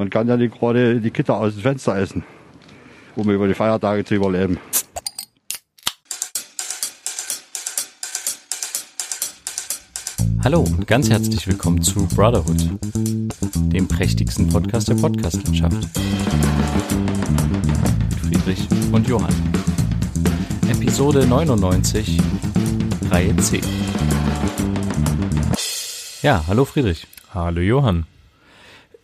Man kann ja nicht gerade die Kitter aus dem Fenster essen, um über die Feiertage zu überleben. Hallo und ganz herzlich willkommen zu Brotherhood, dem prächtigsten Podcast der Podcastlandschaft. Mit Friedrich und Johann. Episode 99, Reihe C. Ja, hallo Friedrich. Hallo Johann.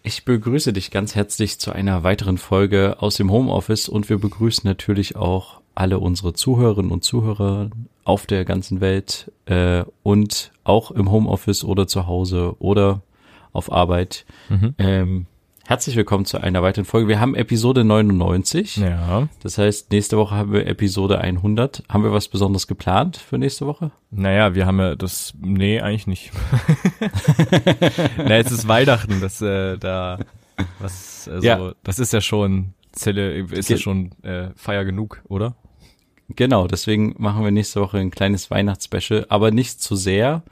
Ich begrüße dich ganz herzlich zu einer weiteren Folge aus dem Homeoffice und wir begrüßen natürlich auch alle unsere Zuhörerinnen und Zuhörer auf der ganzen Welt äh, und auch im Homeoffice oder zu Hause oder auf Arbeit. Mhm. Ähm, herzlich willkommen zu einer weiteren Folge. Wir haben Episode 99. Ja. Das heißt, nächste Woche haben wir Episode 100. Haben wir was Besonderes geplant für nächste Woche? Naja, wir haben ja das, nee, eigentlich nicht. Na, es ist Weihnachten, das, äh, da, was, also, ja. das ist ja schon, Zelle, ist Ge ja schon äh, Feier genug, oder? Genau, deswegen machen wir nächste Woche ein kleines Weihnachtsspecial, aber nicht zu sehr,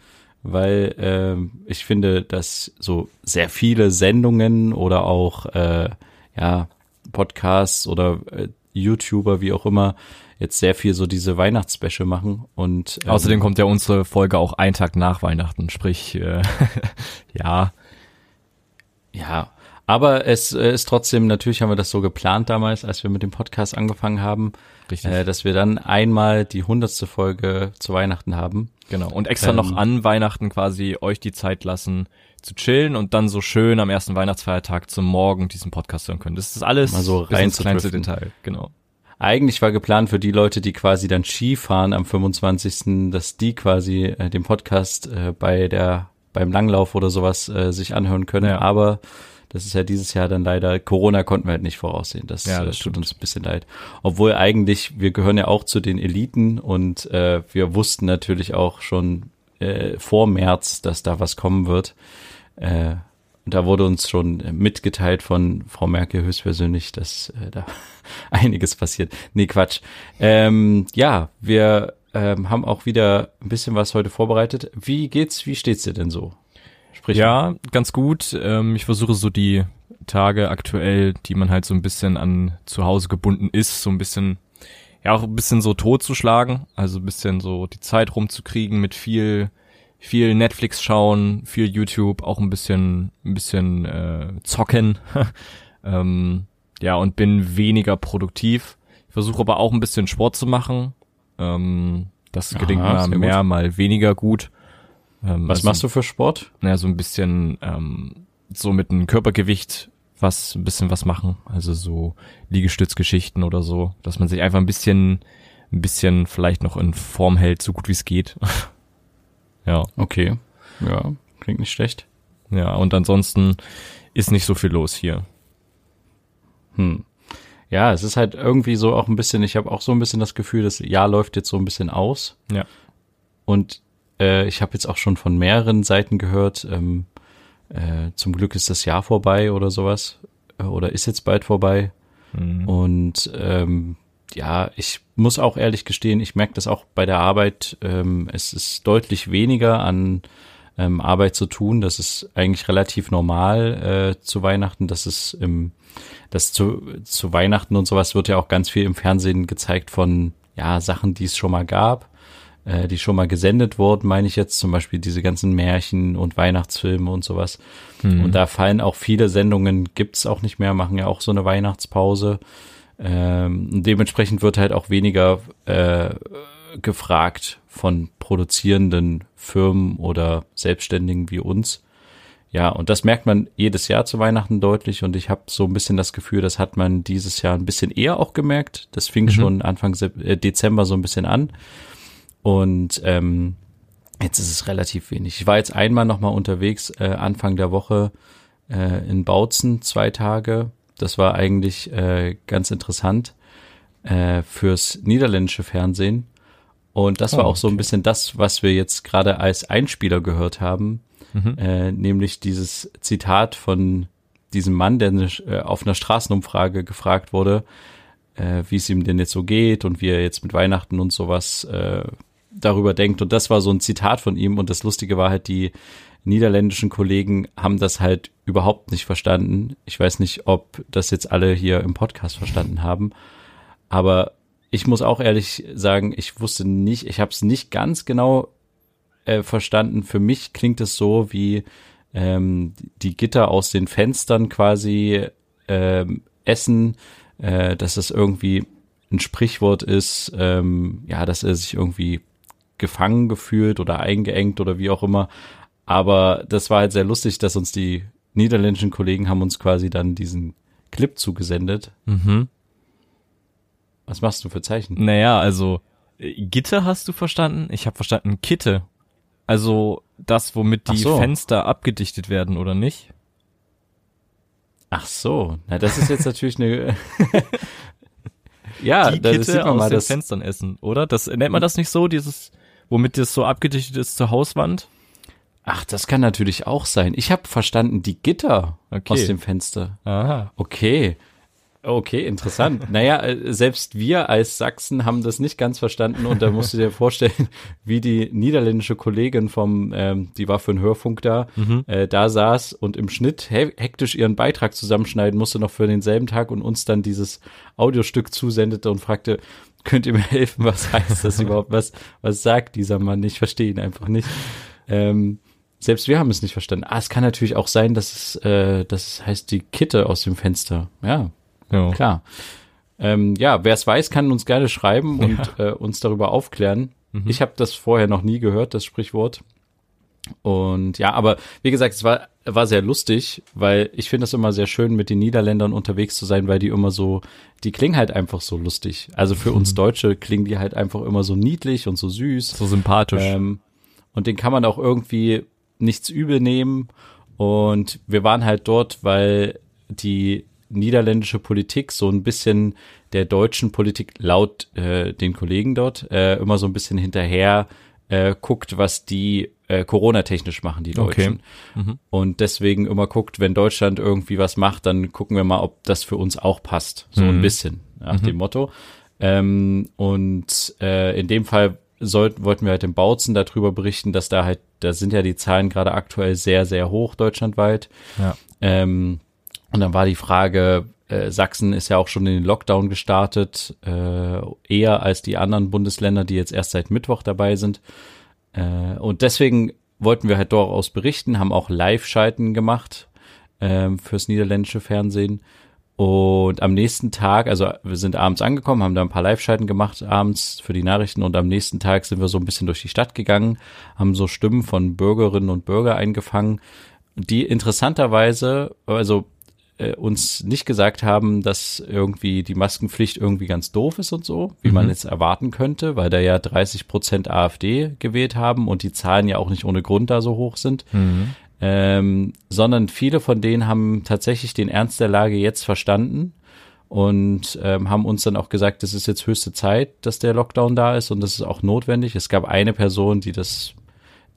weil äh, ich finde, dass so sehr viele Sendungen oder auch äh, ja Podcasts oder äh, YouTuber, wie auch immer, jetzt sehr viel so diese Weihnachtsspecial machen und ähm, außerdem kommt ja unsere Folge auch einen Tag nach Weihnachten, sprich äh, ja. Ja aber es äh, ist trotzdem, natürlich haben wir das so geplant damals, als wir mit dem Podcast angefangen haben, Richtig. Äh, dass wir dann einmal die hundertste Folge zu Weihnachten haben. Genau. Und extra ähm, noch an Weihnachten quasi euch die Zeit lassen zu chillen und dann so schön am ersten Weihnachtsfeiertag zum Morgen diesen Podcast hören können. Das ist alles mal so rein ins kleinste Detail. Genau. Eigentlich war geplant für die Leute, die quasi dann Ski fahren am 25., dass die quasi äh, den Podcast äh, bei der beim Langlauf oder sowas äh, sich anhören können. Ja. Aber das ist ja dieses Jahr dann leider, Corona konnten wir halt nicht voraussehen. Das, ja, das äh, tut uns ein bisschen leid. Obwohl eigentlich, wir gehören ja auch zu den Eliten und äh, wir wussten natürlich auch schon äh, vor März, dass da was kommen wird. Äh, da wurde uns schon mitgeteilt von Frau Merkel höchstpersönlich, dass äh, da einiges passiert. Nee, Quatsch. Ähm, ja, wir ähm, haben auch wieder ein bisschen was heute vorbereitet. Wie geht's, wie steht's dir denn so? Sprich ja, ganz gut. Ähm, ich versuche so die Tage aktuell, die man halt so ein bisschen an zu Hause gebunden ist, so ein bisschen, ja auch ein bisschen so totzuschlagen. Also ein bisschen so die Zeit rumzukriegen mit viel, viel Netflix schauen, viel YouTube, auch ein bisschen, ein bisschen äh, zocken. ähm, ja, und bin weniger produktiv. Ich versuche aber auch ein bisschen Sport zu machen. Ähm, das gelingt Aha, mal mehr, gut. mal weniger gut. Ähm, was also, machst du für Sport? Naja, so ein bisschen ähm, so mit einem Körpergewicht was, ein bisschen was machen. Also so Liegestützgeschichten oder so, dass man sich einfach ein bisschen, ein bisschen vielleicht noch in Form hält, so gut wie es geht. ja. Okay. Ja, klingt nicht schlecht. Ja, und ansonsten ist nicht so viel los hier. Hm. Ja, es ist halt irgendwie so auch ein bisschen, ich habe auch so ein bisschen das Gefühl, das Jahr läuft jetzt so ein bisschen aus. Ja. Und äh, ich habe jetzt auch schon von mehreren Seiten gehört, ähm, äh, zum Glück ist das Jahr vorbei oder sowas. Äh, oder ist jetzt bald vorbei. Mhm. Und ähm, ja, ich muss auch ehrlich gestehen, ich merke das auch bei der Arbeit. Ähm, es ist deutlich weniger an ähm, Arbeit zu tun. Das ist eigentlich relativ normal äh, zu Weihnachten. Das ist im, das zu, zu Weihnachten und sowas wird ja auch ganz viel im Fernsehen gezeigt von ja Sachen, die es schon mal gab äh, die schon mal gesendet wurden, meine ich jetzt zum Beispiel diese ganzen Märchen und Weihnachtsfilme und sowas. Mhm. Und da fallen auch viele Sendungen, gibt's auch nicht mehr, machen ja auch so eine Weihnachtspause. Ähm, dementsprechend wird halt auch weniger äh, gefragt von produzierenden Firmen oder Selbstständigen wie uns. Ja, und das merkt man jedes Jahr zu Weihnachten deutlich und ich habe so ein bisschen das Gefühl, das hat man dieses Jahr ein bisschen eher auch gemerkt. Das fing mhm. schon Anfang äh, Dezember so ein bisschen an. Und ähm, jetzt ist es relativ wenig. Ich war jetzt einmal nochmal unterwegs, äh, Anfang der Woche äh, in Bautzen, zwei Tage. Das war eigentlich äh, ganz interessant äh, fürs niederländische Fernsehen. Und das oh, war auch so ein bisschen das, was wir jetzt gerade als Einspieler gehört haben, mhm. äh, nämlich dieses Zitat von diesem Mann, der äh, auf einer Straßenumfrage gefragt wurde, äh, wie es ihm denn jetzt so geht und wie er jetzt mit Weihnachten und sowas äh, darüber denkt. Und das war so ein Zitat von ihm. Und das Lustige war halt, die niederländischen Kollegen haben das halt überhaupt nicht verstanden. Ich weiß nicht, ob das jetzt alle hier im Podcast verstanden haben. Aber ich muss auch ehrlich sagen, ich wusste nicht, ich habe es nicht ganz genau äh, verstanden. Für mich klingt es so wie ähm, die Gitter aus den Fenstern quasi ähm, essen, äh, dass es irgendwie ein Sprichwort ist, ähm, ja, dass er sich irgendwie gefangen gefühlt oder eingeengt oder wie auch immer. Aber das war halt sehr lustig, dass uns die niederländischen Kollegen haben uns quasi dann diesen Clip zugesendet. Mhm. Was machst du für Zeichen? Naja, also äh, Gitter hast du verstanden? Ich habe verstanden Kitte. Also das, womit die so. Fenster abgedichtet werden, oder nicht? Ach so, na das ist jetzt natürlich eine. ja, die Kitte sieht man aus mal, den Fenstern essen, oder? Das nennt man das nicht so, dieses, womit das so abgedichtet ist zur Hauswand? Ach, das kann natürlich auch sein. Ich habe verstanden, die Gitter Okay. aus dem Fenster. Aha. Okay. Okay, interessant. naja, äh, selbst wir als Sachsen haben das nicht ganz verstanden und da musst du dir vorstellen, wie die niederländische Kollegin vom, ähm, die war für den Hörfunk da, äh, da saß und im Schnitt he hektisch ihren Beitrag zusammenschneiden musste noch für denselben Tag und uns dann dieses Audiostück zusendete und fragte, könnt ihr mir helfen, was heißt das überhaupt, was, was sagt dieser Mann? Ich verstehe ihn einfach nicht. Ähm, selbst wir haben es nicht verstanden. Ah, es kann natürlich auch sein, dass es, äh, dass es heißt die Kitte aus dem Fenster. Ja, Ja. klar. Ähm, ja, wer es weiß, kann uns gerne schreiben und äh, uns darüber aufklären. Ich habe das vorher noch nie gehört, das Sprichwort. Und ja, aber wie gesagt, es war, war sehr lustig, weil ich finde es immer sehr schön, mit den Niederländern unterwegs zu sein, weil die immer so, die klingen halt einfach so lustig. Also für uns Deutsche klingen die halt einfach immer so niedlich und so süß. So sympathisch. Ähm, und den kann man auch irgendwie nichts übel nehmen. Und wir waren halt dort, weil die niederländische Politik so ein bisschen der deutschen Politik laut äh, den Kollegen dort äh, immer so ein bisschen hinterher äh, guckt, was die äh, Corona-technisch machen, die Okay. Deutschen. Und deswegen immer guckt, wenn Deutschland irgendwie was macht, dann gucken wir mal, ob das für uns auch passt. So ein bisschen, nach dem Motto. Ähm, und äh, in dem Fall sollten, wollten wir halt im Bautzen darüber berichten, dass da halt, da sind ja die Zahlen gerade aktuell sehr, sehr hoch deutschlandweit. Ja. Ähm, und dann war die Frage, äh, Sachsen ist ja auch schon in den Lockdown gestartet, äh, eher als die anderen Bundesländer, die jetzt erst seit Mittwoch dabei sind. Äh, und deswegen wollten wir halt daraus berichten, haben auch Live-Schalten gemacht ähm, fürs niederländische Fernsehen. Und am nächsten Tag, also wir sind abends angekommen, haben da ein paar Live-Schalten gemacht abends für die Nachrichten und am nächsten Tag sind wir so ein bisschen durch die Stadt gegangen, haben so Stimmen von Bürgerinnen und Bürger eingefangen, die interessanterweise, also äh, uns nicht gesagt haben, dass irgendwie die Maskenpflicht irgendwie ganz doof ist und so, wie man jetzt erwarten könnte, weil da ja 30 Prozent AfD gewählt haben und die Zahlen ja auch nicht ohne Grund da so hoch sind. Ähm, sondern viele von denen haben tatsächlich den Ernst der Lage jetzt verstanden und ähm, haben uns dann auch gesagt, es ist jetzt höchste Zeit, dass der Lockdown da ist und das ist auch notwendig. Es gab eine Person, die das,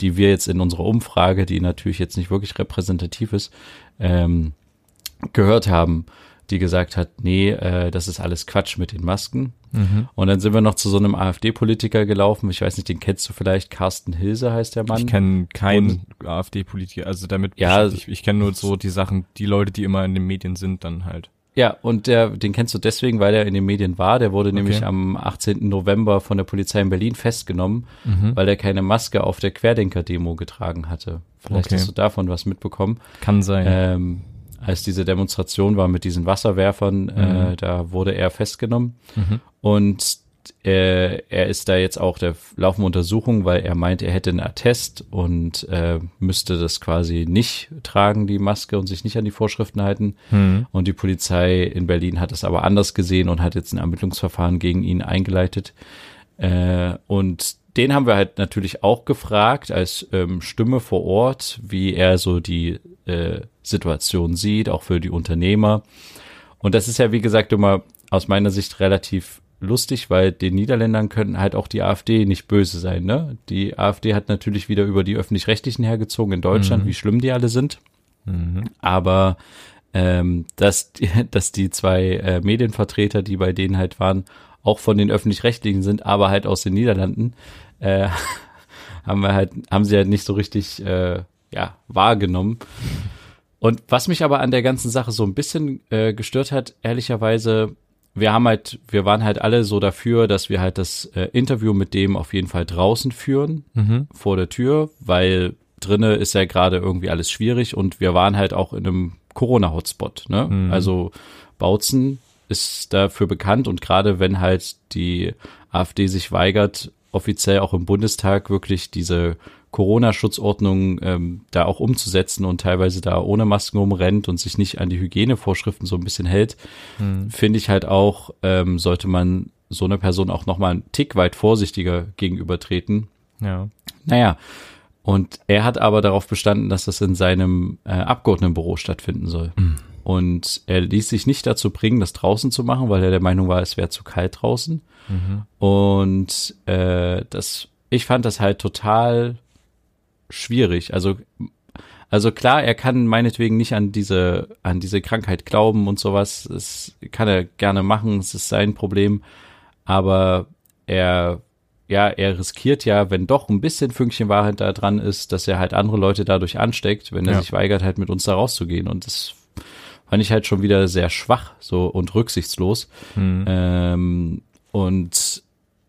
die wir jetzt in unserer Umfrage, die natürlich jetzt nicht wirklich repräsentativ ist, ähm, gehört haben, die gesagt hat, nee, äh, das ist alles Quatsch mit den Masken. Und dann sind wir noch zu so einem AfD-Politiker gelaufen. Ich weiß nicht, den kennst du vielleicht. Carsten Hilse heißt der Mann. Ich kenne keinen AfD-Politiker, also damit Ja, ich, ich kenne nur so die Sachen, die Leute, die immer in den Medien sind, dann halt. Ja, und der, den kennst du deswegen, weil er in den Medien war. Der wurde nämlich am 18. November von der Polizei in Berlin festgenommen, weil er keine Maske auf der Querdenker-Demo getragen hatte. Vielleicht Okay. hast du davon was mitbekommen. Kann sein. Ähm, als diese Demonstration war mit diesen Wasserwerfern, äh, da wurde er festgenommen. Und äh, er ist da jetzt auch, der laufen Untersuchungen, weil er meint, er hätte einen Attest und äh, müsste das quasi nicht tragen, die Maske, und sich nicht an die Vorschriften halten. Und die Polizei in Berlin hat es aber anders gesehen und hat jetzt ein Ermittlungsverfahren gegen ihn eingeleitet. Äh, und den haben wir halt natürlich auch gefragt als ähm, Stimme vor Ort, wie er so die äh, Situation sieht, auch für die Unternehmer. Und das ist ja, wie gesagt, immer aus meiner Sicht relativ lustig, weil den Niederländern können halt auch die AfD nicht böse sein. Ne? Die AfD hat natürlich wieder über die öffentlich-rechtlichen hergezogen in Deutschland, wie schlimm die alle sind. Aber ähm, dass, die, dass die zwei äh, Medienvertreter, die bei denen halt waren, auch von den öffentlich-rechtlichen sind, aber halt aus den Niederlanden, äh, haben wir halt, haben sie halt nicht so richtig äh, ja, wahrgenommen. Und was mich aber an der ganzen Sache so ein bisschen äh, gestört hat, ehrlicherweise, wir haben halt, wir waren halt alle so dafür, dass wir halt das äh, Interview mit dem auf jeden Fall draußen führen, Mhm. vor der Tür, weil drinne ist ja gerade irgendwie alles schwierig und wir waren halt auch in einem Corona-Hotspot, ne? Mhm. Also Bautzen ist dafür bekannt und gerade wenn halt die AfD sich weigert, offiziell auch im Bundestag wirklich diese Corona-Schutzordnung ähm, da auch umzusetzen und teilweise da ohne Masken rumrennt und sich nicht an die Hygienevorschriften so ein bisschen hält, Mhm. finde ich halt auch, ähm, sollte man so einer Person auch nochmal einen Tick weit vorsichtiger gegenübertreten. Ja. Naja, und er hat aber darauf bestanden, dass das in seinem äh, Abgeordnetenbüro stattfinden soll. Und er ließ sich nicht dazu bringen, das draußen zu machen, weil er der Meinung war, es wäre zu kalt draußen. Und äh, das, ich fand das halt total schwierig. Also, also klar, er kann meinetwegen nicht an diese, an diese Krankheit glauben und sowas. Das kann er gerne machen, es ist sein Problem. Aber er, ja, er riskiert ja, wenn doch ein bisschen Fünkchen Wahrheit da dran ist, dass er halt andere Leute dadurch ansteckt, wenn er Ja. sich weigert, halt mit uns da rauszugehen. Und das fand ich halt schon wieder sehr schwach so und rücksichtslos. Mhm. Ähm, und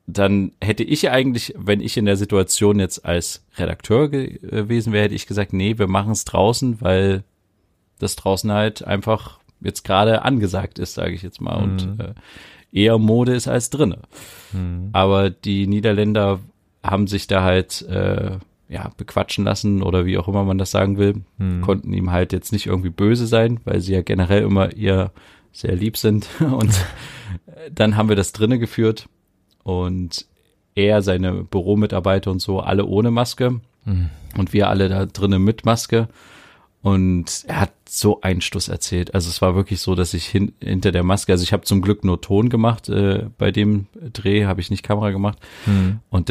dann hätte ich eigentlich, wenn ich in der Situation jetzt als Redakteur ge- gewesen wäre, hätte ich gesagt, nee, wir machen es draußen, weil das draußen halt einfach jetzt gerade angesagt ist, sage ich jetzt mal, und äh, eher Mode ist als drinne. Mhm. Aber die Niederländer haben sich da halt äh, ja bequatschen lassen oder wie auch immer man das sagen will, Mhm. konnten ihm halt jetzt nicht irgendwie böse sein, weil sie ja generell immer eher sehr lieb sind. Und dann haben wir das drinne geführt und er, seine Büromitarbeiter und so, alle ohne Maske Mhm. und wir alle da drinnen mit Maske. Und er hat so einen Stuss erzählt. Also es war wirklich so, dass ich hin, hinter der Maske, also ich habe zum Glück nur Ton gemacht, äh, bei dem Dreh habe ich nicht Kamera gemacht. Mhm. Und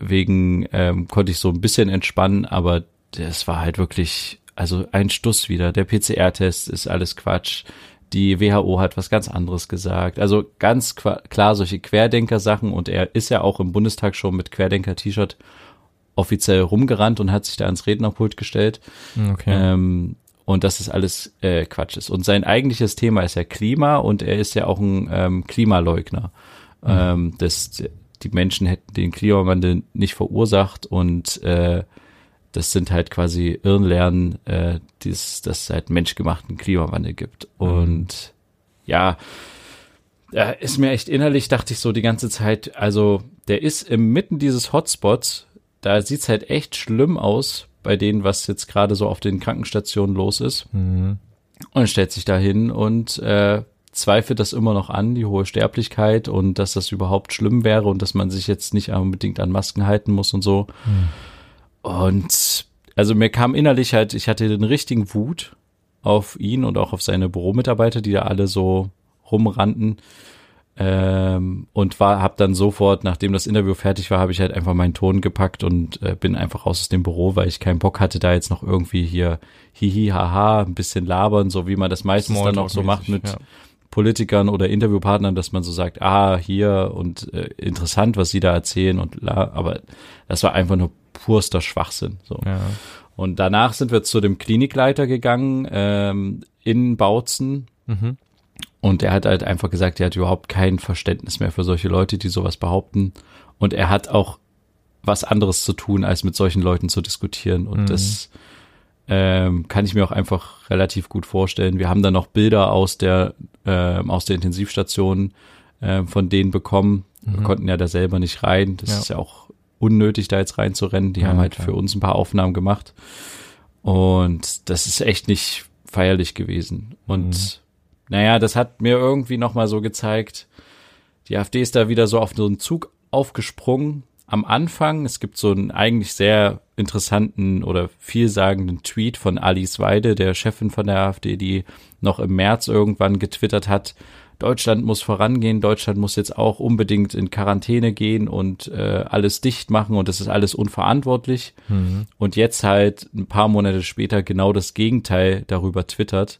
deswegen ähm, konnte ich so ein bisschen entspannen, aber das war halt wirklich, also ein Stuss wieder. Der PCR-Test ist alles Quatsch. Die WHO hat was ganz anderes gesagt. Also ganz klar solche Querdenker-Sachen und er ist ja auch im Bundestag schon mit Querdenker-T-Shirt offiziell rumgerannt und hat sich da ans Rednerpult gestellt. Okay. Ähm, und dass es alles äh, Quatsch ist. Und sein eigentliches Thema ist ja Klima und er ist ja auch ein ähm, Klimaleugner. Ähm, dass die Menschen hätten den Klimawandel nicht verursacht und äh, das sind halt quasi Irrenlernen, äh, dies, dass es halt menschgemachten Klimawandel gibt. Und ja, da ist mir echt innerlich, dachte ich so die ganze Zeit, also der ist inmitten dieses Hotspots, da sieht's halt echt schlimm aus bei denen, was jetzt gerade so auf den Krankenstationen los ist. Mhm. Und stellt sich da hin und äh, zweifelt das immer noch an, die hohe Sterblichkeit und dass das überhaupt schlimm wäre und dass man sich jetzt nicht unbedingt an Masken halten muss und so. Und also mir kam innerlich halt, ich hatte den richtigen Wut auf ihn und auch auf seine Büromitarbeiter, die da alle so rumrannten. Ähm, und war, hab dann sofort, nachdem das Interview fertig war, habe ich halt einfach meinen Ton gepackt und äh, bin einfach raus aus dem Büro, weil ich keinen Bock hatte, da jetzt noch irgendwie hier hihi haha ein bisschen labern, so wie man das meistens dann auch so macht mit ja. Politikern oder Interviewpartnern, dass man so sagt, ah, hier und äh, interessant, was sie da erzählen und la, aber das war einfach nur purster Schwachsinn. So. Ja. Und danach sind wir zu dem Klinikleiter gegangen ähm, in Bautzen Mhm. und er hat halt einfach gesagt, er hat überhaupt kein Verständnis mehr für solche Leute, die sowas behaupten. Und er hat auch was anderes zu tun, als mit solchen Leuten zu diskutieren. Und Mhm. das ähm, kann ich mir auch einfach relativ gut vorstellen. Wir haben dann noch Bilder aus der ähm, aus der Intensivstation ähm, von denen bekommen. Wir Mhm. konnten ja da selber nicht rein. Das Ja. ist ja auch unnötig, da jetzt reinzurennen. Die Ja, haben halt klar. für uns ein paar Aufnahmen gemacht. Und das ist echt nicht feierlich gewesen. Und Mhm. naja, das hat mir irgendwie nochmal so gezeigt, die AfD ist da wieder so auf so einen Zug aufgesprungen. Am Anfang, es gibt so einen eigentlich sehr interessanten oder vielsagenden Tweet von Alice Weide, der Chefin von der AfD, die noch im März irgendwann getwittert hat, Deutschland muss vorangehen, Deutschland muss jetzt auch unbedingt in Quarantäne gehen und äh, alles dicht machen und das ist alles unverantwortlich. Mhm. Und jetzt halt ein paar Monate später genau das Gegenteil darüber twittert.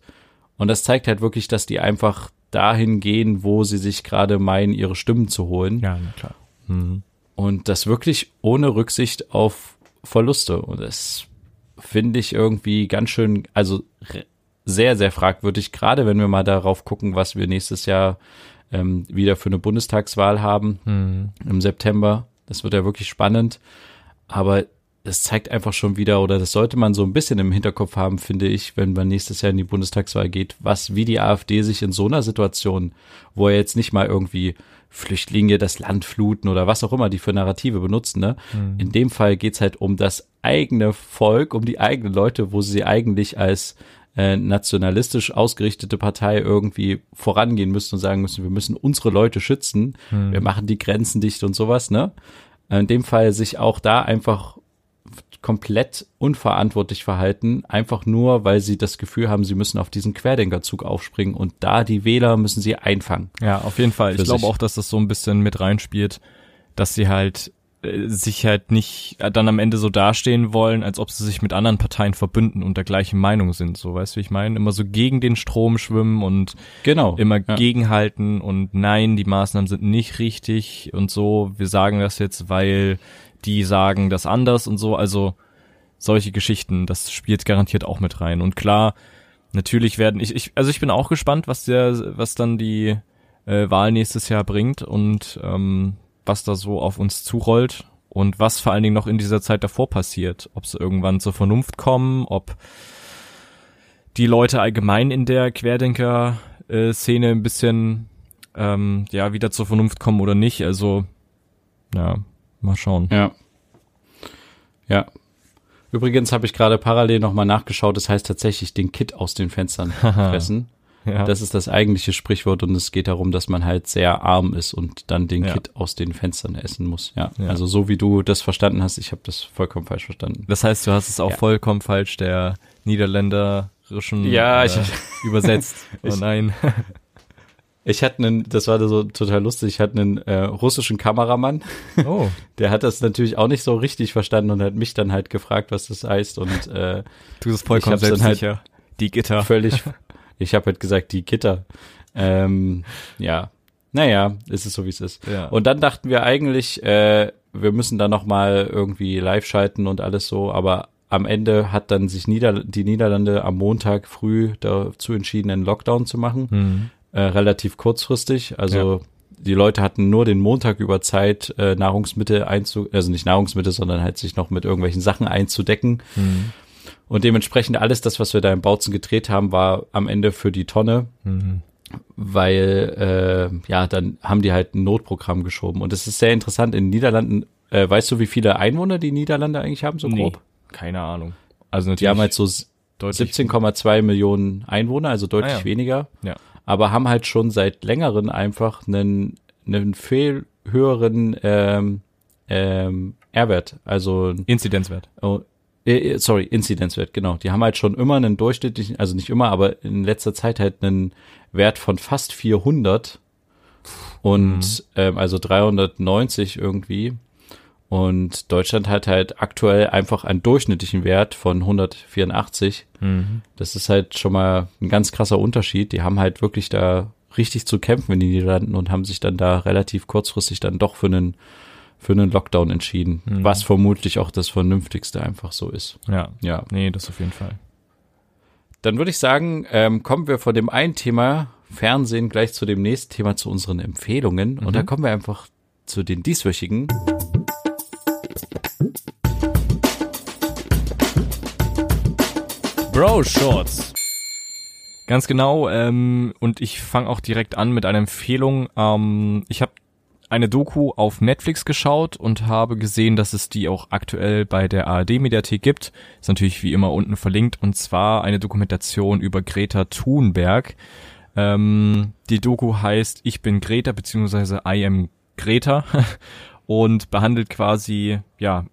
Und das zeigt halt wirklich, dass die einfach dahin gehen, wo sie sich gerade meinen, ihre Stimmen zu holen. Ja, na klar. Mhm. Und das wirklich ohne Rücksicht auf Verluste. Und das finde ich irgendwie ganz schön, also sehr, sehr fragwürdig, gerade wenn wir mal darauf gucken, was wir nächstes Jahr ähm, wieder für eine Bundestagswahl haben mhm. im September. Das wird ja wirklich spannend. Aber es zeigt einfach schon wieder, oder das sollte man so ein bisschen im Hinterkopf haben, finde ich, wenn man nächstes Jahr in die Bundestagswahl geht, was, wie die AfD sich in so einer Situation, wo er jetzt nicht mal irgendwie Flüchtlinge das Land fluten oder was auch immer die für Narrative benutzen, ne? Mhm. In dem Fall geht's halt um das eigene Volk, um die eigenen Leute, wo sie eigentlich als äh, nationalistisch ausgerichtete Partei irgendwie vorangehen müssen und sagen müssen, wir müssen unsere Leute schützen, mhm. wir machen die Grenzen dicht und sowas, ne? In dem Fall sich auch da einfach komplett unverantwortlich verhalten, einfach nur, weil sie das Gefühl haben, sie müssen auf diesen Querdenkerzug aufspringen und da die Wähler müssen sie einfangen. Ja, auf jeden Fall. Ich glaube auch, dass das so ein bisschen mit reinspielt, dass sie halt äh, sich halt nicht dann am Ende so dastehen wollen, als ob sie sich mit anderen Parteien verbünden und der gleichen Meinung sind. So, weißt du, wie ich meine? Immer so gegen den Strom schwimmen und genau, immer ja. gegenhalten und nein, die Maßnahmen sind nicht richtig und so. Wir sagen das jetzt, weil die sagen das anders und so. Also solche Geschichten, das spielt garantiert auch mit rein. Und klar, natürlich werden ich, ich also ich bin auch gespannt, was der, was dann die äh, Wahl nächstes Jahr bringt und ähm, was da so auf uns zurollt und was vor allen Dingen noch in dieser Zeit davor passiert. Ob sie irgendwann zur Vernunft kommen, ob die Leute allgemein in der Querdenker-Szene ein bisschen ähm, ja wieder zur Vernunft kommen oder nicht. Also ja, Mal schauen. Ja. Ja. Übrigens habe ich gerade parallel nochmal nachgeschaut, das heißt tatsächlich den Kit aus den Fenstern fressen. ja. Das ist das eigentliche Sprichwort und es geht darum, dass man halt sehr arm ist und dann den ja. Kit aus den Fenstern essen muss. Ja. ja. Also so wie du das verstanden hast, ich habe das vollkommen falsch verstanden. Das heißt, du hast es auch vollkommen falsch der niederländerischen ja, äh, ich, übersetzt. oh nein. Ich hatte einen, das war so total lustig, ich hatte einen äh, russischen Kameramann. Oh. Der hat das natürlich auch nicht so richtig verstanden und hat mich dann halt gefragt, was das heißt. Und äh, du bist vollkommen selbstsicher. Halt die Gitter. Völlig. Ich habe halt gesagt, die Gitter. Ähm, ja. Naja, ist es so, wie es ist. Ja. Und dann dachten wir eigentlich, äh, wir müssen da noch mal irgendwie live schalten und alles so, aber am Ende hat dann sich Nieder die Niederlande am Montag früh dazu entschieden, einen Lockdown zu machen. Mhm äh, relativ kurzfristig. Also ja. die Leute hatten nur den Montag über Zeit, äh, Nahrungsmittel einzu, also nicht Nahrungsmittel, sondern halt sich noch mit irgendwelchen Sachen einzudecken. Mhm. Und dementsprechend alles das, was wir da im Bautzen gedreht haben, war am Ende für die Tonne. Mhm. Weil, äh, ja, dann haben die halt ein Notprogramm geschoben. Und es ist sehr interessant, in den Niederlanden, äh, weißt du, wie viele Einwohner die Niederlande eigentlich haben, so grob? Nee, keine Ahnung. Also natürlich. Die haben halt so 17,2 Millionen Einwohner, also deutlich ah, ja. weniger. Ja aber haben halt schon seit längerem einfach einen, einen viel höheren ähm, ähm, R-Wert, also Inzidenzwert. Oh, äh, äh, sorry, Inzidenzwert, genau. Die haben halt schon immer einen durchschnittlichen, also nicht immer, aber in letzter Zeit halt einen Wert von fast 400 und mhm. ähm, also 390 irgendwie. Und Deutschland hat halt aktuell einfach einen durchschnittlichen Wert von 184. Mhm. Das ist halt schon mal ein ganz krasser Unterschied. Die haben halt wirklich da richtig zu kämpfen in den Niederlanden und haben sich dann da relativ kurzfristig dann doch für einen für einen Lockdown entschieden, mhm. was vermutlich auch das vernünftigste einfach so ist. Ja, ja, nee, das auf jeden Fall. Dann würde ich sagen, ähm, kommen wir von dem einen Thema Fernsehen gleich zu dem nächsten Thema zu unseren Empfehlungen mhm. und da kommen wir einfach zu den dieswöchigen. Bro Shorts. Ganz genau. Ähm, und ich fange auch direkt an mit einer Empfehlung. Ähm, ich habe eine Doku auf Netflix geschaut und habe gesehen, dass es die auch aktuell bei der ARD-Mediathek gibt. Ist natürlich wie immer unten verlinkt. Und zwar eine Dokumentation über Greta Thunberg. Ähm, die Doku heißt Ich bin Greta beziehungsweise I am Greta und behandelt quasi, ja,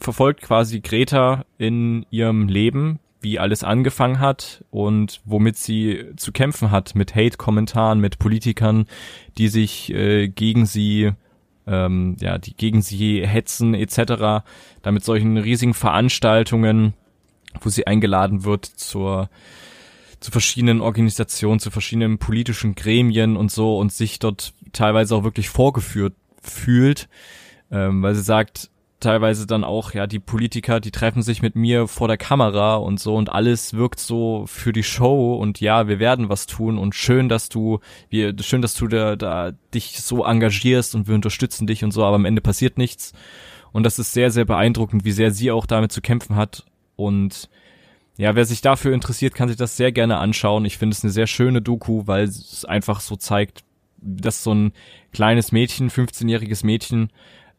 verfolgt quasi Greta in ihrem Leben, wie alles angefangen hat und womit sie zu kämpfen hat mit Hate-Kommentaren, mit Politikern, die sich äh, gegen sie ähm, ja, die gegen sie hetzen etc. Damit solchen riesigen Veranstaltungen, wo sie eingeladen wird zur zu verschiedenen Organisationen, zu verschiedenen politischen Gremien und so und sich dort teilweise auch wirklich vorgeführt fühlt ähm, weil sie sagt, teilweise dann auch, ja, die Politiker, die treffen sich mit mir vor der Kamera und so und alles wirkt so für die Show und ja, wir werden was tun und schön, dass du, wir, schön, dass du da, da dich so engagierst und wir unterstützen dich und so, aber am Ende passiert nichts. Und das ist sehr, sehr beeindruckend, wie sehr sie auch damit zu kämpfen hat. Und ja, wer sich dafür interessiert, kann sich das sehr gerne anschauen. Ich finde es eine sehr schöne Doku, weil es einfach so zeigt, dass so ein kleines Mädchen, 15-jähriges Mädchen,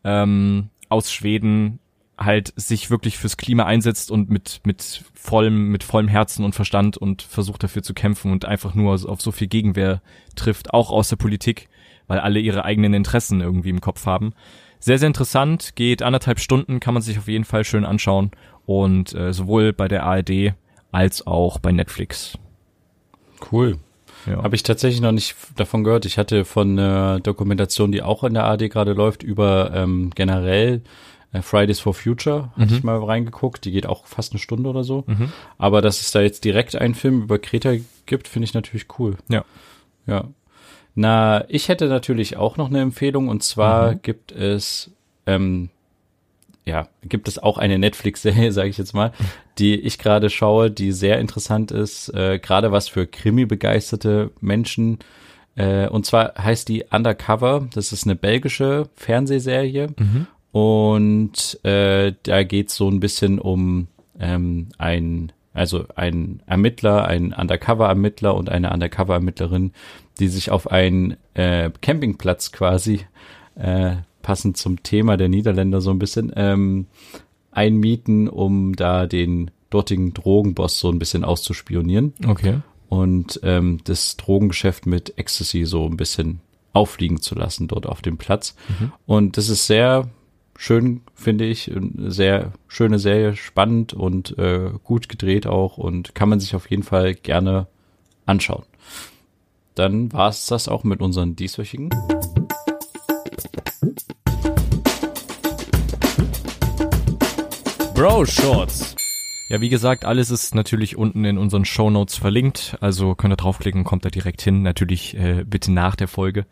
ähm, aus Schweden halt sich wirklich fürs Klima einsetzt und mit mit vollem mit vollem Herzen und Verstand und versucht dafür zu kämpfen und einfach nur auf so viel Gegenwehr trifft, auch aus der Politik, weil alle ihre eigenen Interessen irgendwie im Kopf haben. Sehr sehr interessant, geht anderthalb Stunden, kann man sich auf jeden Fall schön anschauen und äh, sowohl bei der ARD als auch bei Netflix. Cool. Ja. Habe ich tatsächlich noch nicht davon gehört. Ich hatte von einer Dokumentation, die auch in der AD gerade läuft, über ähm, generell äh, Fridays for Future, mhm. hatte ich mal reingeguckt. Die geht auch fast eine Stunde oder so. Mhm. Aber dass es da jetzt direkt einen Film über Kreta gibt, finde ich natürlich cool. Ja. Ja. Na, ich hätte natürlich auch noch eine Empfehlung und zwar mhm. gibt es ähm, ja, gibt es auch eine Netflix-Serie, sage ich jetzt mal, die ich gerade schaue, die sehr interessant ist, äh, gerade was für Krimi-begeisterte Menschen. Äh, und zwar heißt die Undercover. Das ist eine belgische Fernsehserie. Mhm. Und äh, da geht's so ein bisschen um ähm, ein, also ein Ermittler, ein Undercover-Ermittler und eine Undercover-Ermittlerin, die sich auf einen äh, Campingplatz quasi äh, passend zum Thema der Niederländer so ein bisschen, ähm, einmieten, um da den dortigen Drogenboss so ein bisschen auszuspionieren. Okay. Und ähm, das Drogengeschäft mit Ecstasy so ein bisschen auffliegen zu lassen dort auf dem Platz. Mhm. Und das ist sehr schön, finde ich. Eine sehr schöne Serie, spannend und äh, gut gedreht auch und kann man sich auf jeden Fall gerne anschauen. Dann war es das auch mit unseren dieswöchigen. Bro Shorts. Ja, wie gesagt, alles ist natürlich unten in unseren Show Notes verlinkt. Also könnt ihr draufklicken, kommt da direkt hin. Natürlich äh, bitte nach der Folge.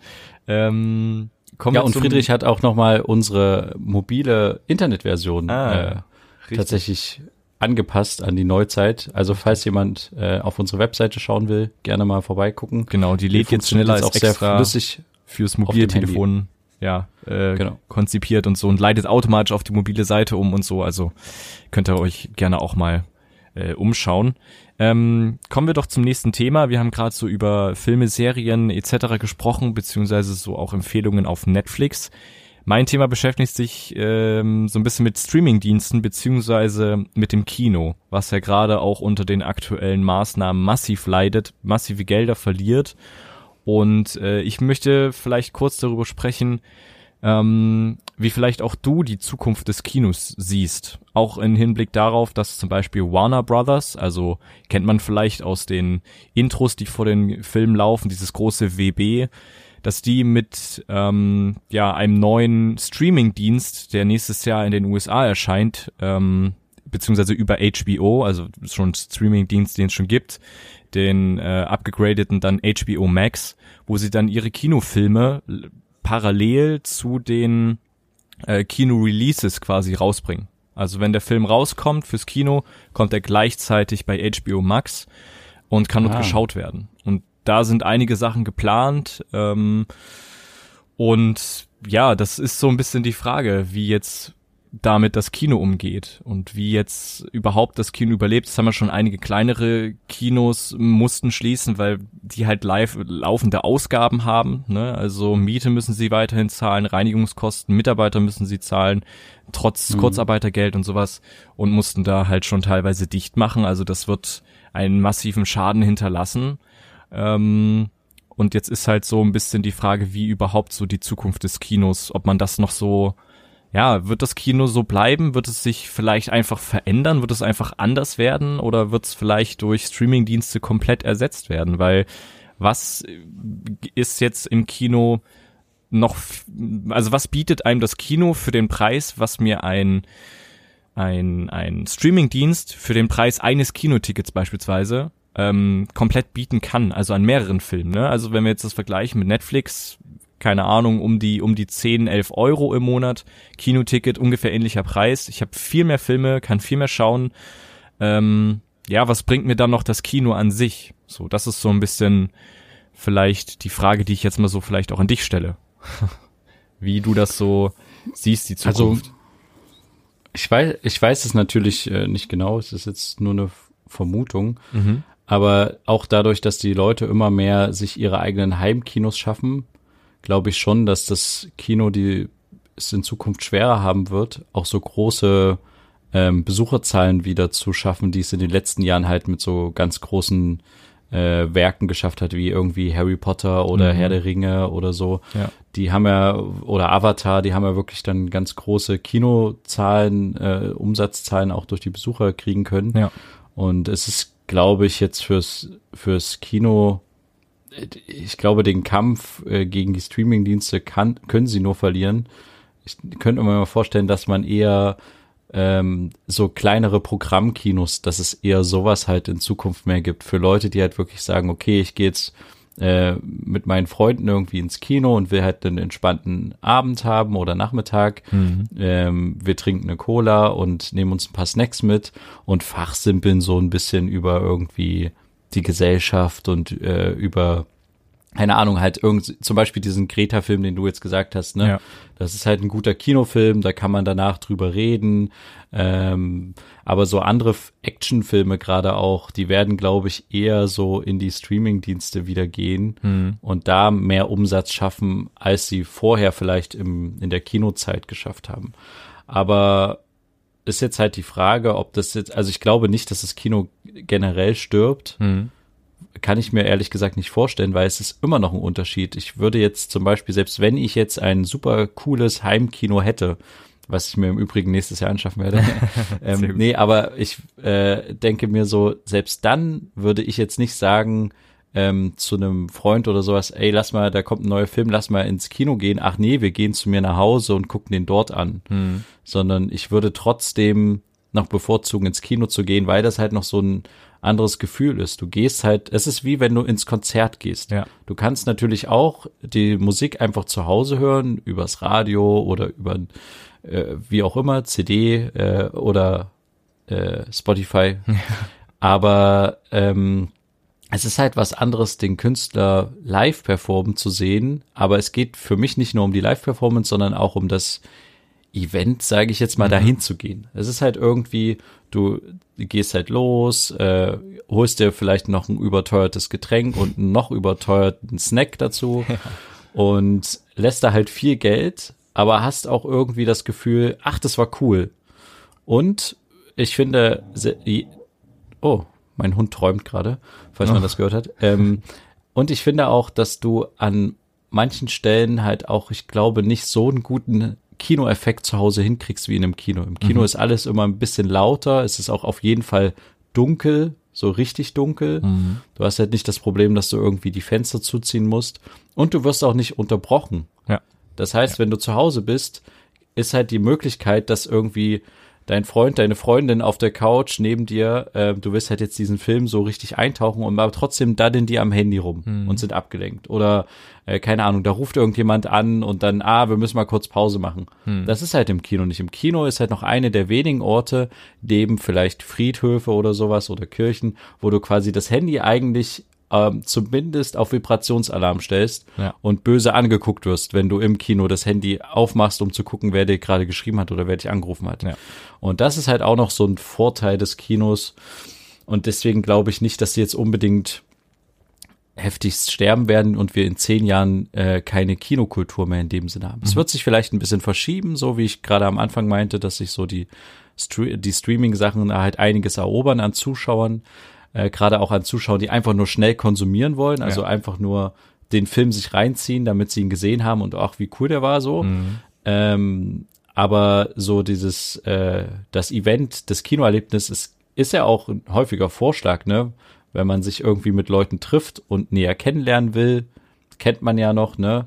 Ähm, ja, und Friedrich hat auch nochmal unsere mobile Internetversion ah, äh, tatsächlich angepasst an die Neuzeit. Also falls jemand äh, auf unsere Webseite schauen will, gerne mal vorbeigucken. Genau, die lädt jetzt schneller als auch extra sehr flüssig fürs mobile Telefon ja, äh, genau. konzipiert und so und leitet automatisch auf die mobile Seite um und so. Also könnt ihr euch gerne auch mal äh, umschauen. Ähm, kommen wir doch zum nächsten Thema. Wir haben gerade so über Filme, Serien etc. gesprochen, beziehungsweise so auch Empfehlungen auf Netflix. Mein Thema beschäftigt sich ähm, so ein bisschen mit Streamingdiensten beziehungsweise mit dem Kino, was ja gerade auch unter den aktuellen Maßnahmen massiv leidet, massive Gelder verliert und äh, ich möchte vielleicht kurz darüber sprechen, ähm, wie vielleicht auch du die Zukunft des Kinos siehst. Auch im Hinblick darauf, dass zum Beispiel Warner Brothers, also kennt man vielleicht aus den Intros, die vor den Filmen laufen, dieses große WB, dass die mit ähm, ja einem neuen Streaming-Dienst, der nächstes Jahr in den USA erscheint, ähm, beziehungsweise über HBO, also schon Streaming-Dienst, den es schon gibt, den äh, abgegradeten dann HBO Max, wo sie dann ihre Kinofilme parallel zu den äh, Kino-Releases quasi rausbringen. Also wenn der Film rauskommt fürs Kino, kommt er gleichzeitig bei HBO Max und kann dort ah. geschaut werden. Und da sind einige Sachen geplant. Ähm, und ja, das ist so ein bisschen die Frage, wie jetzt damit das Kino umgeht und wie jetzt überhaupt das Kino überlebt. Das haben wir schon einige kleinere Kinos mussten schließen, weil die halt live laufende Ausgaben haben. Ne? Also Miete müssen sie weiterhin zahlen, Reinigungskosten, Mitarbeiter müssen sie zahlen, trotz mhm. Kurzarbeitergeld und sowas und mussten da halt schon teilweise dicht machen. Also das wird einen massiven Schaden hinterlassen. Ähm, und jetzt ist halt so ein bisschen die Frage, wie überhaupt so die Zukunft des Kinos, ob man das noch so ja, wird das Kino so bleiben? Wird es sich vielleicht einfach verändern? Wird es einfach anders werden? Oder wird es vielleicht durch Streamingdienste komplett ersetzt werden? Weil was ist jetzt im Kino noch, also was bietet einem das Kino für den Preis, was mir ein, ein, ein Streamingdienst für den Preis eines Kinotickets beispielsweise ähm, komplett bieten kann, also an mehreren Filmen. Ne? Also wenn wir jetzt das vergleichen mit Netflix, keine Ahnung, um die, um die 10, 11 Euro im Monat. Kinoticket ungefähr ähnlicher Preis. Ich habe viel mehr Filme, kann viel mehr schauen. Ähm, ja, was bringt mir dann noch das Kino an sich? So, das ist so ein bisschen vielleicht die Frage, die ich jetzt mal so vielleicht auch an dich stelle. Wie du das so siehst, die Also, Zukunft. ich weiß, ich weiß es natürlich äh, nicht genau, es ist jetzt nur eine Vermutung, mhm. aber auch dadurch, dass die Leute immer mehr sich ihre eigenen Heimkinos schaffen, glaube ich schon, dass das Kino die es in Zukunft schwerer haben wird, auch so große ähm, Besucherzahlen wieder zu schaffen, die es in den letzten Jahren halt mit so ganz großen äh, Werken geschafft hat, wie irgendwie Harry Potter oder Mhm. Herr der Ringe oder so. Ja. Die haben ja, oder Avatar, die haben ja wirklich dann ganz große Kinozahlen, äh, Umsatzzahlen auch durch die Besucher kriegen können. Ja. Und es ist, glaube ich, jetzt fürs, fürs Kino, ich glaube, den Kampf äh, gegen die Streamingdienste kann, können sie nur verlieren. Ich könnte mir mal vorstellen, dass man eher ähm, so kleinere Programmkinos, dass es eher sowas halt in Zukunft mehr gibt für Leute, die halt wirklich sagen, okay, ich gehe jetzt äh, mit meinen Freunden irgendwie ins Kino und will halt einen entspannten Abend haben oder Nachmittag. Mhm. Ähm, wir trinken eine Cola und nehmen uns ein paar Snacks mit und fachsimpeln so ein bisschen über irgendwie die Gesellschaft und äh, über keine Ahnung, halt irgend, zum Beispiel diesen Greta-Film, den du jetzt gesagt hast, ne? Ja. Das ist halt ein guter Kinofilm, da kann man danach drüber reden. Ähm, aber so andere Actionfilme gerade auch, die werden, glaube ich, eher so in die Streaming-Dienste wieder gehen Mhm. und da mehr Umsatz schaffen, als sie vorher vielleicht im, in der Kinozeit geschafft haben. Aber ist jetzt halt die Frage, ob das jetzt, also ich glaube nicht, dass das Kino generell stirbt Mhm. kann ich mir ehrlich gesagt nicht vorstellen, weil es ist immer noch ein Unterschied. Ich würde jetzt zum Beispiel, selbst wenn ich jetzt ein super cooles Heimkino hätte, was ich mir im Übrigen nächstes Jahr anschaffen werde, ähm, nee, aber ich äh, denke mir so, selbst dann würde ich jetzt nicht sagen, ähm, zu einem Freund oder sowas, ey, lass mal, da kommt ein neuer Film, lass mal ins Kino gehen. Ach nee, wir gehen zu mir nach Hause und gucken den dort an. Mhm. Sondern ich würde trotzdem noch bevorzugen, ins Kino zu gehen, weil das halt noch so ein anderes Gefühl ist. Du gehst halt, es ist wie wenn du ins Konzert gehst. Ja. Du kannst natürlich auch die Musik einfach zu Hause hören, übers Radio oder über äh, wie auch immer, CD äh, oder äh, Spotify. Aber ähm, es ist halt was anderes, den Künstler live performen zu sehen. Aber es geht für mich nicht nur um die Live-Performance, sondern auch um das Event, sage ich jetzt mal, dahin zu gehen. Es ist halt irgendwie, du gehst halt los, äh, holst dir vielleicht noch ein überteuertes Getränk und einen noch überteuerten Snack dazu und lässt da halt viel Geld, aber hast auch irgendwie das Gefühl, ach, das war cool. Und ich finde, oh, mein Hund träumt gerade, falls man das gehört hat. Ähm, und ich finde auch, dass du an manchen Stellen halt auch, ich glaube, nicht so einen guten Kinoeffekt zu Hause hinkriegst wie in einem Kino. Im Kino ist alles immer ein bisschen lauter, es ist auch auf jeden Fall dunkel, so richtig dunkel. Du hast halt nicht das Problem, dass du irgendwie die Fenster zuziehen musst und du wirst auch nicht unterbrochen. Ja. Das heißt, wenn du zu Hause bist, ist halt die Möglichkeit, dass irgendwie dein Freund, deine Freundin auf der Couch neben dir, äh, du wirst halt jetzt diesen Film so richtig eintauchen und aber trotzdem daddeln die am Handy rum und sind abgelenkt. Oder, äh, keine Ahnung, da ruft irgendjemand an und dann, ah, wir müssen mal kurz Pause machen. Das ist halt im Kino nicht. Im Kino ist halt noch eine der wenigen Orte, neben vielleicht Friedhöfe oder sowas oder Kirchen, wo du quasi das Handy eigentlich ähm, zumindest auf Vibrationsalarm stellst Ja. und böse angeguckt wirst, wenn du im Kino das Handy aufmachst, um zu gucken, wer dir gerade geschrieben hat oder wer dich angerufen hat. Ja. Und das ist halt auch noch so ein Vorteil des Kinos. Und deswegen glaube ich nicht, dass sie jetzt unbedingt heftigst sterben werden und wir in zehn Jahren äh, keine Kinokultur mehr in dem Sinne haben. Es wird sich vielleicht ein bisschen verschieben, so wie ich gerade am Anfang meinte, dass sich so die, Stre die Streaming-Sachen halt einiges erobern an Zuschauern, äh, gerade auch an Zuschauern, die einfach nur schnell konsumieren wollen, also Ja. einfach nur den Film sich reinziehen, damit sie ihn gesehen haben und auch wie cool der war so. Ähm, aber so dieses, äh, das Event, das Kinoerlebnis ist, ist ja auch ein häufiger Vorschlag, ne? Wenn man sich irgendwie mit Leuten trifft und näher kennenlernen will, kennt man ja noch, ne?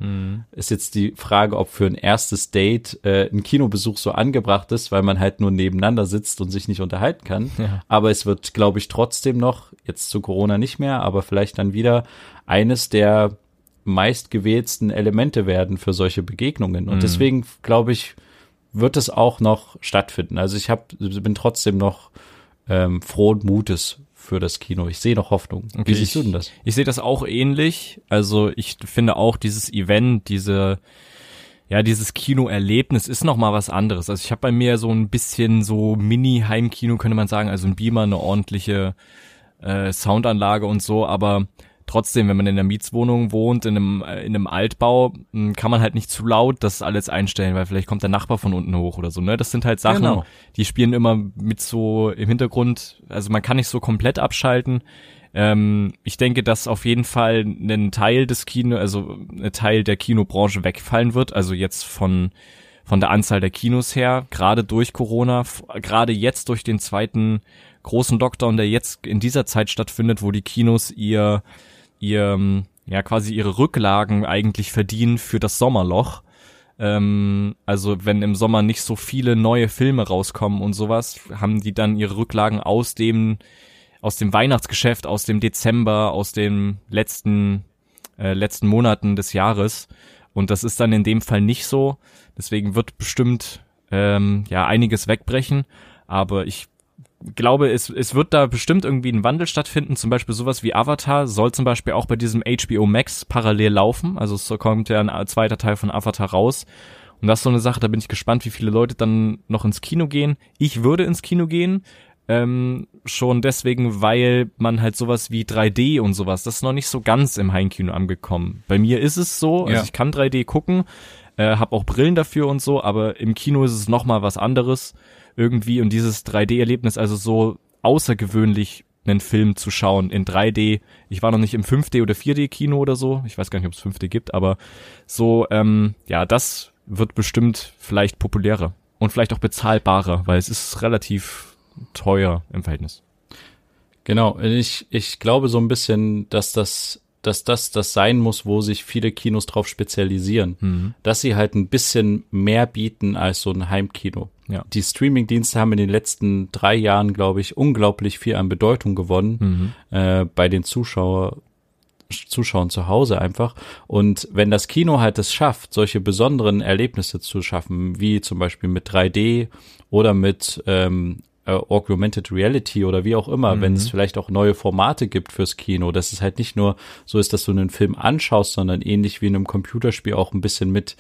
Ist jetzt die Frage, ob für ein erstes Date äh, ein Kinobesuch so angebracht ist, weil man halt nur nebeneinander sitzt und sich nicht unterhalten kann. Ja. Aber es wird, glaube ich, trotzdem noch, jetzt zu Corona nicht mehr, aber vielleicht dann wieder eines der meistgewähltsten Elemente werden für solche Begegnungen. Und mhm. deswegen glaube ich, wird es auch noch stattfinden. Also ich hab, bin trotzdem noch ähm, frohen Mutes für das Kino. Ich sehe noch Hoffnung. Okay, Wie siehst du denn das? Ich, ich sehe das auch ähnlich. Also ich finde auch dieses Event, diese ja, dieses Kinoerlebnis ist noch mal was anderes. Also ich habe bei mir so ein bisschen so Mini-Heimkino, könnte man sagen, also ein Beamer, eine ordentliche äh, Soundanlage und so, aber trotzdem, wenn man in einer Mietswohnung wohnt, in einem, äh, in einem Altbau, hm, kann man halt nicht zu laut das alles einstellen, weil vielleicht kommt der Nachbar von unten hoch oder so, ne? Das sind halt Sachen, genau. die spielen immer mit so im Hintergrund, also man kann nicht so komplett abschalten. Ähm, ich denke, dass auf jeden Fall ein Teil des Kino, also ein Teil der Kinobranche wegfallen wird, also jetzt von von der Anzahl der Kinos her, gerade durch Corona, gerade jetzt durch den zweiten großen Lockdown, der jetzt in dieser Zeit stattfindet, wo die Kinos ihr ihr, ja, quasi ihre Rücklagen eigentlich verdienen für das Sommerloch. Ähm, also wenn im Sommer nicht so viele neue Filme rauskommen und sowas, haben die dann ihre Rücklagen aus dem, aus dem Weihnachtsgeschäft, aus dem Dezember, aus den letzten, äh, letzten Monaten des Jahres. Und das ist dann in dem Fall nicht so. Deswegen wird bestimmt ähm, ja einiges wegbrechen. Aber ich glaube, es, es wird da bestimmt irgendwie ein Wandel stattfinden. Zum Beispiel sowas wie Avatar soll zum Beispiel auch bei diesem HBO Max parallel laufen. Also es kommt ja ein zweiter Teil von Avatar raus. Und das ist so eine Sache, da bin ich gespannt, wie viele Leute dann noch ins Kino gehen. Ich würde ins Kino gehen, ähm, schon deswegen, weil man halt sowas wie 3D und sowas, das ist noch nicht so ganz im Heimkino angekommen. Bei mir ist es so, also ja. ich kann 3D gucken, äh, habe auch Brillen dafür und so, aber im Kino ist es noch mal was anderes irgendwie und dieses 3D-Erlebnis, also so außergewöhnlich einen Film zu schauen in 3D. Ich war noch nicht im 5D oder 4D-Kino oder so. Ich weiß gar nicht, ob es 5D gibt, aber so, ähm, ja, das wird bestimmt vielleicht populärer und vielleicht auch bezahlbarer, weil es ist relativ teuer im Verhältnis. Genau, ich, ich glaube so ein bisschen, dass das dass das das sein muss, wo sich viele Kinos drauf spezialisieren. Mhm. Dass sie halt ein bisschen mehr bieten als so ein Heimkino. Ja. Die Streaming-Dienste haben in den letzten drei Jahren, glaube ich, unglaublich viel an Bedeutung gewonnen mhm. äh, bei den Zuschauer, Zuschauern zu Hause einfach. Und wenn das Kino halt es schafft, solche besonderen Erlebnisse zu schaffen, wie zum Beispiel mit 3D oder mit ähm, äh, Augmented Reality oder wie auch immer, mhm. wenn es vielleicht auch neue Formate gibt fürs Kino, dass es halt nicht nur so ist, dass du einen Film anschaust, sondern ähnlich wie in einem Computerspiel auch ein bisschen mit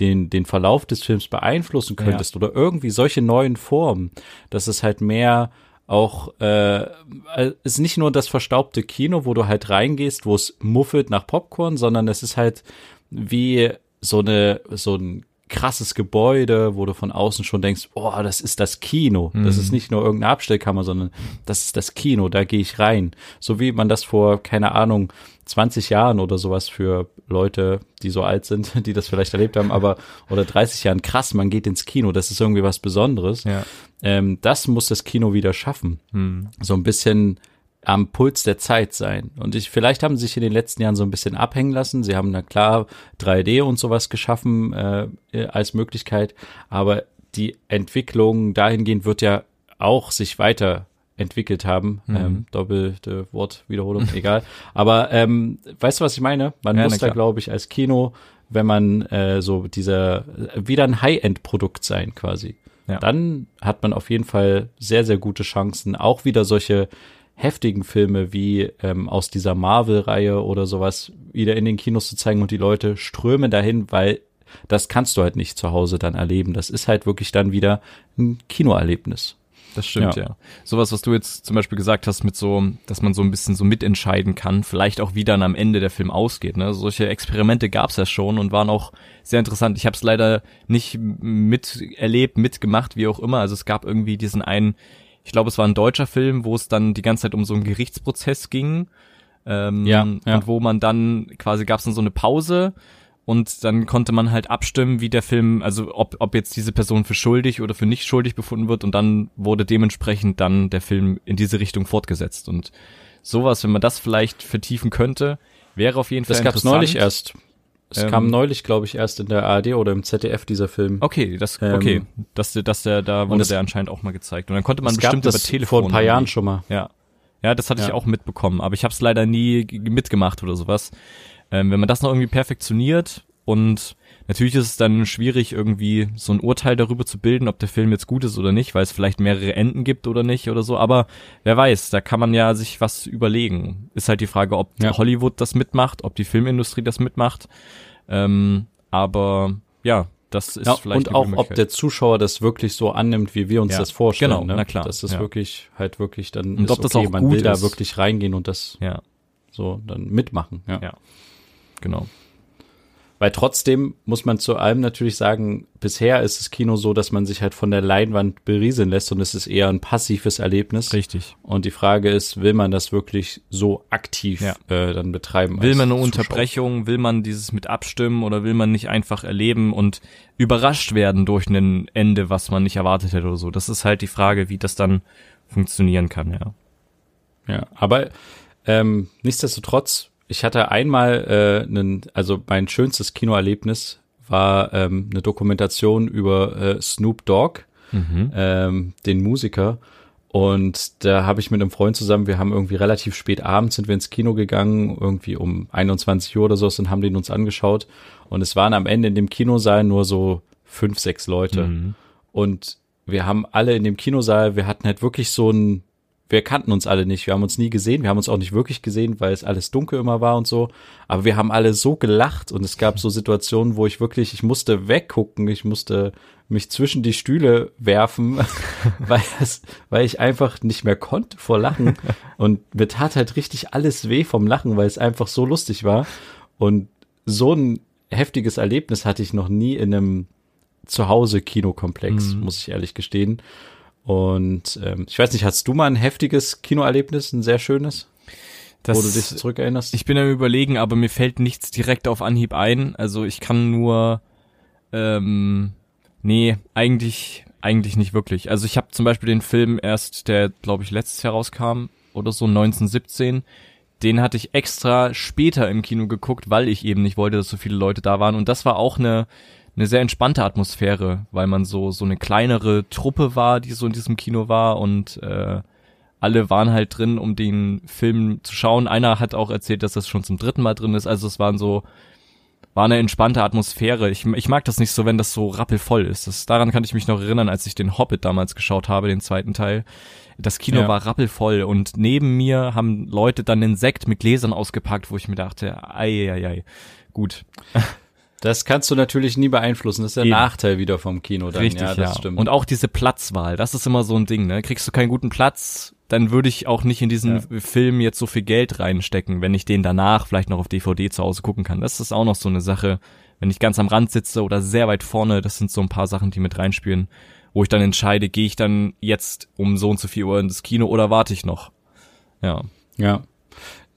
den, den Verlauf des Films beeinflussen könntest ja. oder irgendwie solche neuen Formen, dass es halt mehr auch äh, ist nicht nur das verstaubte Kino, wo du halt reingehst, wo es muffelt nach Popcorn, sondern es ist halt wie so eine so ein krasses Gebäude, wo du von außen schon denkst, oh, das ist das Kino. Mhm. Das ist nicht nur irgendeine Abstellkammer, sondern das ist das Kino, da gehe ich rein. So wie man das vor, keine Ahnung, 20 Jahren oder sowas für Leute, die so alt sind, die das vielleicht erlebt haben, aber oder 30 Jahren krass, man geht ins Kino, das ist irgendwie was Besonderes. Ja. Ähm, das muss das Kino wieder schaffen. Hm. So ein bisschen am Puls der Zeit sein. Und ich, vielleicht haben sie sich in den letzten Jahren so ein bisschen abhängen lassen. Sie haben na klar 3D und sowas geschaffen äh, als Möglichkeit, aber die Entwicklung dahingehend wird ja auch sich weiter entwickelt haben. Mhm. Ähm, doppelte Wortwiederholung, egal. Aber ähm, weißt du, was ich meine? Man ja, muss da, glaube ich, als Kino, wenn man äh, so dieser wieder ein High-End-Produkt sein quasi, ja. dann hat man auf jeden Fall sehr, sehr gute Chancen, auch wieder solche heftigen Filme wie ähm, aus dieser Marvel-Reihe oder sowas wieder in den Kinos zu zeigen und die Leute strömen dahin, weil das kannst du halt nicht zu Hause dann erleben. Das ist halt wirklich dann wieder ein Kinoerlebnis. Das stimmt, ja. ja. Sowas, was du jetzt zum Beispiel gesagt hast, mit so, dass man so ein bisschen so mitentscheiden kann, vielleicht auch wie dann am Ende der Film ausgeht. Ne? Solche Experimente gab's ja schon und waren auch sehr interessant. Ich habe es leider nicht miterlebt, mitgemacht, wie auch immer. Also es gab irgendwie diesen einen, ich glaube, es war ein deutscher Film, wo es dann die ganze Zeit um so einen Gerichtsprozess ging. Ähm, ja, ja. Und wo man dann quasi gab's dann so eine Pause und dann konnte man halt abstimmen, wie der Film, also ob, ob jetzt diese Person für schuldig oder für nicht schuldig befunden wird und dann wurde dementsprechend dann der Film in diese Richtung fortgesetzt und sowas, wenn man das vielleicht vertiefen könnte, wäre auf jeden Fall Das gab's neulich erst. Es ähm, kam neulich, glaube ich, erst in der ARD oder im ZDF dieser Film. Okay, das ähm, okay, dass dass der da wurde der anscheinend auch mal gezeigt und dann konnte man bestimmt über Telefon vor ein paar Jahren schon mal. Ja. Ja, das hatte ja. ich auch mitbekommen, aber ich habe es leider nie mitgemacht oder sowas. Ähm, wenn man das noch irgendwie perfektioniert und natürlich ist es dann schwierig, irgendwie so ein Urteil darüber zu bilden, ob der Film jetzt gut ist oder nicht, weil es vielleicht mehrere Enden gibt oder nicht oder so. Aber wer weiß, da kann man ja sich was überlegen. Ist halt die Frage, ob Ja. Hollywood das mitmacht, ob die Filmindustrie das mitmacht. Ähm, aber ja, das ist Ja, vielleicht und auch, ob der Zuschauer das wirklich so annimmt, wie wir uns Ja, das vorstellen. genau, ne? na klar, Das ist ja. wirklich halt wirklich dann Und ist ob das okay, auch man gut will da ist. wirklich reingehen und das ja, so dann mitmachen. Ja. Ja. genau. Weil trotzdem muss man zu allem natürlich sagen, bisher ist das Kino so, dass man sich halt von der Leinwand berieseln lässt und es ist eher ein passives Erlebnis. Richtig. Und die Frage ist, will man das wirklich so aktiv Ja. äh, dann betreiben? Will man eine Zuschauer? Unterbrechung? Will man dieses mit abstimmen oder will man nicht einfach erleben und überrascht werden durch ein Ende, was man nicht erwartet hätte oder so? Das ist halt die Frage, wie das dann funktionieren kann, ja. Ja, aber ähm, nichtsdestotrotz, ich hatte einmal äh, einen, also mein schönstes Kinoerlebnis war ähm, eine Dokumentation über äh, Snoop Dogg, ähm, den Musiker. Und da habe ich mit einem Freund zusammen, wir haben irgendwie relativ spät abends sind wir ins Kino gegangen, irgendwie um 21 Uhr oder so, und haben den uns angeschaut. Und es waren am Ende in dem Kinosaal nur so fünf, sechs Leute. Und wir haben alle in dem Kinosaal, wir hatten halt wirklich so ein, wir kannten uns alle nicht, wir haben uns nie gesehen, wir haben uns auch nicht wirklich gesehen, weil es alles dunkel immer war und so. Aber wir haben alle so gelacht und es gab so Situationen, wo ich wirklich, ich musste weggucken, ich musste mich zwischen die Stühle werfen, weil, es, weil ich einfach nicht mehr konnte vor Lachen. Und mir tat halt richtig alles weh vom Lachen, weil es einfach so lustig war. Und so ein heftiges Erlebnis hatte ich noch nie in einem Zuhause-Kinokomplex, muss ich ehrlich gestehen. Und ähm, ich weiß nicht, hast du mal ein heftiges Kinoerlebnis, ein sehr schönes, Das, wo du dich zurückerinnerst? ich bin am überlegen, aber mir fällt nichts direkt auf Anhieb ein. Also ich kann nur, ähm, nee, eigentlich, eigentlich nicht wirklich. Also ich habe zum Beispiel den Film erst, der glaube ich letztes Jahr rauskam oder so 1917. Den hatte ich extra später im Kino geguckt, weil ich eben nicht wollte, dass so viele Leute da waren. Und das war auch eine eine sehr entspannte Atmosphäre, weil man so so eine kleinere Truppe war, die so in diesem Kino war und äh, alle waren halt drin, um den Film zu schauen. Einer hat auch erzählt, dass das schon zum dritten Mal drin ist. Also es waren so, war eine entspannte Atmosphäre. Ich, ich mag das nicht so, wenn das so rappelvoll ist. Das, daran kann ich mich noch erinnern, als ich den Hobbit damals geschaut habe, den zweiten Teil. Das Kino Ja. war rappelvoll und neben mir haben Leute dann den Sekt mit Gläsern ausgepackt, wo ich mir dachte, ei, ei, ei. Gut, Das kannst du natürlich nie beeinflussen. Das ist der Eben. Nachteil wieder vom Kino dann. Richtig, ja, ja. das stimmt. Und auch diese Platzwahl, das ist immer so ein Ding, ne? Kriegst du keinen guten Platz, dann würde ich auch nicht in diesen Ja. Film jetzt so viel Geld reinstecken, wenn ich den danach vielleicht noch auf DVD zu Hause gucken kann. Das ist auch noch so eine Sache, wenn ich ganz am Rand sitze oder sehr weit vorne, das sind so ein paar Sachen, die mit reinspielen, wo ich dann entscheide, gehe ich dann jetzt um so und so viel Uhr ins Kino oder warte ich noch? Ja. Ja.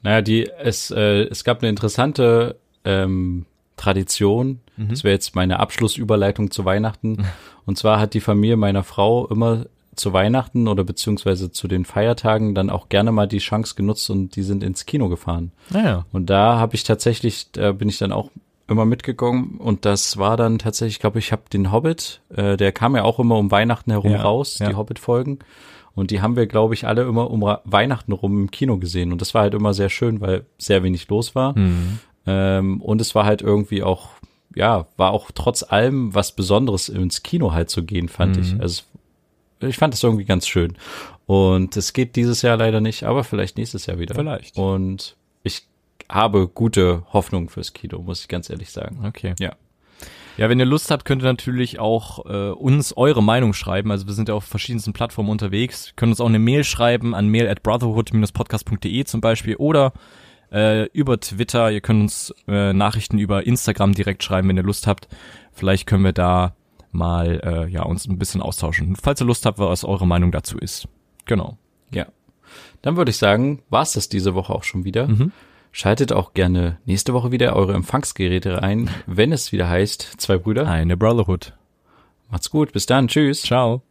Naja, die, es, äh, es gab eine interessante ähm, Tradition. Das wäre jetzt meine Abschlussüberleitung zu Weihnachten. Und zwar hat die Familie meiner Frau immer zu Weihnachten oder beziehungsweise zu den Feiertagen dann auch gerne mal die Chance genutzt und die sind ins Kino gefahren. Naja. Und da habe ich tatsächlich, da bin ich dann auch immer mitgegangen und das war dann tatsächlich, ich glaube, ich habe den Hobbit, äh, der kam ja auch immer um Weihnachten herum Ja, raus, ja. die Hobbit-Folgen. Und die haben wir, glaube ich, alle immer um Weihnachten rum im Kino gesehen. Und das war halt immer sehr schön, weil sehr wenig los war. Mhm. Ähm, und es war halt irgendwie auch, ja, war auch trotz allem was Besonderes ins Kino halt zu gehen, fand Mhm. ich. Also ich fand das irgendwie ganz schön. Und es geht dieses Jahr leider nicht, aber vielleicht nächstes Jahr wieder. Vielleicht. Und ich habe gute Hoffnung fürs Kino, muss ich ganz ehrlich sagen. Okay. Ja. Ja, wenn ihr Lust habt, könnt ihr natürlich auch äh, uns eure Meinung schreiben. Also wir sind ja auf verschiedensten Plattformen unterwegs. Ihr könnt uns auch eine Mail schreiben an mail at brotherhood-podcast.de zum Beispiel oder äh, über Twitter. Ihr könnt uns äh, Nachrichten über Instagram direkt schreiben, wenn ihr Lust habt. Vielleicht können wir da mal äh, ja uns ein bisschen austauschen. Falls ihr Lust habt, was eure Meinung dazu ist. Genau. Ja. Dann würde ich sagen, war's das diese Woche auch schon wieder. Schaltet auch gerne nächste Woche wieder eure Empfangsgeräte ein, wenn es wieder heißt, zwei Brüder. Eine Brotherhood. Macht's gut, bis dann, tschüss. Ciao.